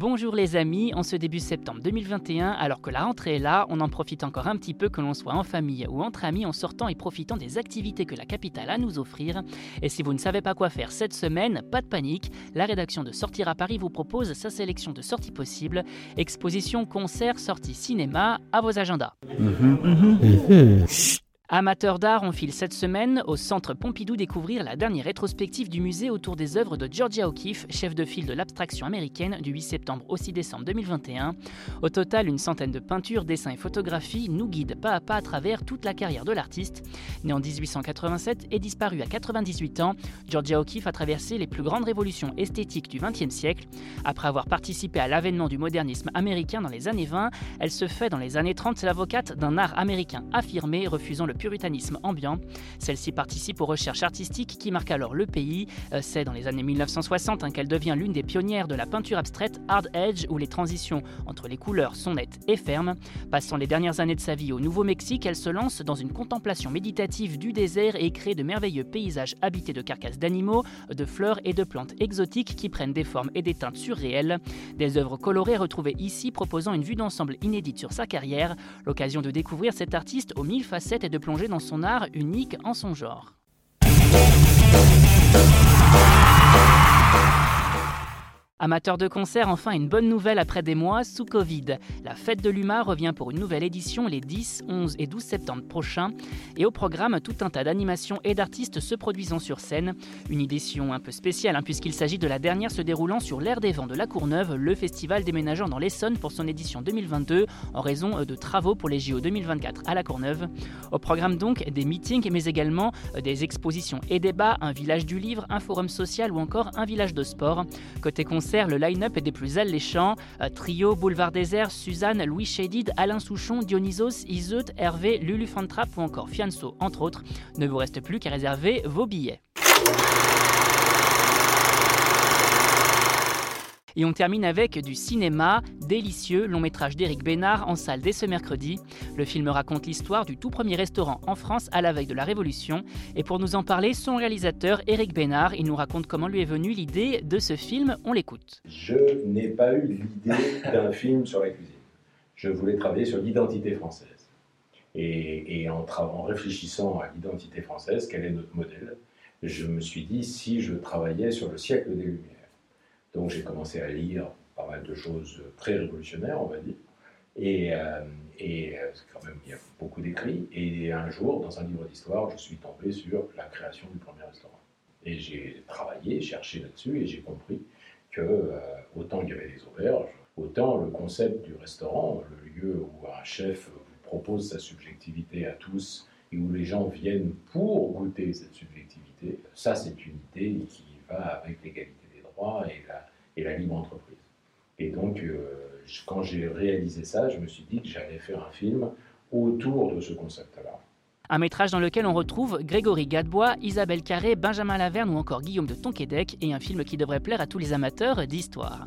Bonjour les amis, en ce début septembre 2021, alors que la rentrée est là, on en profite encore un petit peu que l'on soit en famille ou entre amis en sortant et profitant des activités que la capitale a à nous offrir. Et si vous ne savez pas quoi faire cette semaine, pas de panique, la rédaction de Sortir à Paris vous propose sa sélection de sorties possibles, expositions, concerts, sorties cinéma, à vos agendas. Amateurs d'art, on file cette semaine au Centre Pompidou découvrir la dernière rétrospective du musée autour des œuvres de Georgia O'Keeffe, chef de file de l'abstraction américaine du 8 septembre au 6 décembre 2021. Au total, une centaine de peintures, dessins et photographies nous guident pas à pas à travers toute la carrière de l'artiste. Né en 1887 et disparu à 98 ans, Georgia O'Keeffe a traversé les plus grandes révolutions esthétiques du XXe siècle. Après avoir participé à l'avènement du modernisme américain dans les années 20, elle se fait dans les années 30 l'avocate d'un art américain affirmé, refusant le puritanisme ambiant. Celle-ci participe aux recherches artistiques qui marquent alors le pays. Euh, c'est dans les années 1960 hein, qu'elle devient l'une des pionnières de la peinture abstraite hard edge où les transitions entre les couleurs sont nettes et fermes. Passant les dernières années de sa vie au Nouveau-Mexique, elle se lance dans une contemplation méditative du désert et crée de merveilleux paysages habités de carcasses d'animaux, de fleurs et de plantes exotiques qui prennent des formes et des teintes surréelles. Des œuvres colorées retrouvées ici proposant une vue d'ensemble inédite sur sa carrière, l'occasion de découvrir cet artiste aux mille facettes et de plonger dans son art unique en son genre. Amateur de concert, enfin une bonne nouvelle après des mois sous Covid. La fête de l'UMA revient pour une nouvelle édition les 10, 11 et 12 septembre prochains. Et au programme, tout un tas d'animations et d'artistes se produisant sur scène. Une édition un peu spéciale hein, puisqu'il s'agit de la dernière se déroulant sur l'air des vents de la Courneuve, le festival déménageant dans l'Essonne pour son édition 2022 en raison euh, de travaux pour les JO 2024 à la Courneuve. Au programme donc des meetings mais également euh, des expositions et débats, un village du livre, un forum social ou encore un village de sport. Côté le line-up est des plus alléchants. Euh, trio, Boulevard Désert, Suzanne, Louis Shadid, Alain Souchon, Dionysos, Iseut, Hervé, Lulu Fantrap ou encore Fianso, entre autres. Ne vous reste plus qu'à réserver vos billets. Et on termine avec du cinéma, délicieux, long métrage d'Éric Bénard en salle dès ce mercredi. Le film raconte l'histoire du tout premier restaurant en France à la veille de la Révolution. Et pour nous en parler, son réalisateur Éric Bénard, il nous raconte comment lui est venue l'idée de ce film. On l'écoute. Je n'ai pas eu l'idée d'un film sur la cuisine. Je voulais travailler sur l'identité française. Et, en, en réfléchissant à l'identité française, quel est notre modèle, je me suis dit si je travaillais sur le siècle des Lumières. Donc j'ai commencé à lire pas mal de choses très révolutionnaires, on va dire. Et, euh, et euh, quand même, il y a beaucoup d'écrits. Et un jour, dans un livre d'histoire, je suis tombé sur la création du premier restaurant. Et j'ai travaillé, cherché là-dessus, et j'ai compris que euh, autant il y avait des auberges, autant le concept du restaurant, le lieu où un chef propose sa subjectivité à tous et où les gens viennent pour goûter cette subjectivité, ça c'est une idée qui va avec l'égalité et la, libre entreprise. Et donc, euh, quand j'ai réalisé ça, je me suis dit que j'allais faire un film autour de ce concept-là. Un métrage dans lequel on retrouve Grégory Gadebois, Isabelle Carré, Benjamin Laverne ou encore Guillaume de Tonquédec, et un film qui devrait plaire à tous les amateurs d'histoire.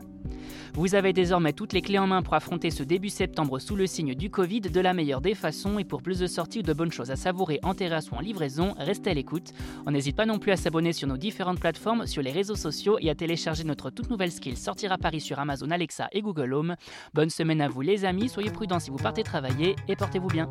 Vous avez désormais toutes les clés en main pour affronter ce début septembre sous le signe du Covid de la meilleure des façons et pour plus de sorties ou de bonnes choses à savourer en terrasse ou en livraison, restez à l'écoute. On n'hésite pas non plus à s'abonner sur nos différentes plateformes, sur les réseaux sociaux et à télécharger notre toute nouvelle skill Sortir à Paris sur Amazon Alexa et Google Home. Bonne semaine à vous les amis, soyez prudents si vous partez travailler et portez-vous bien.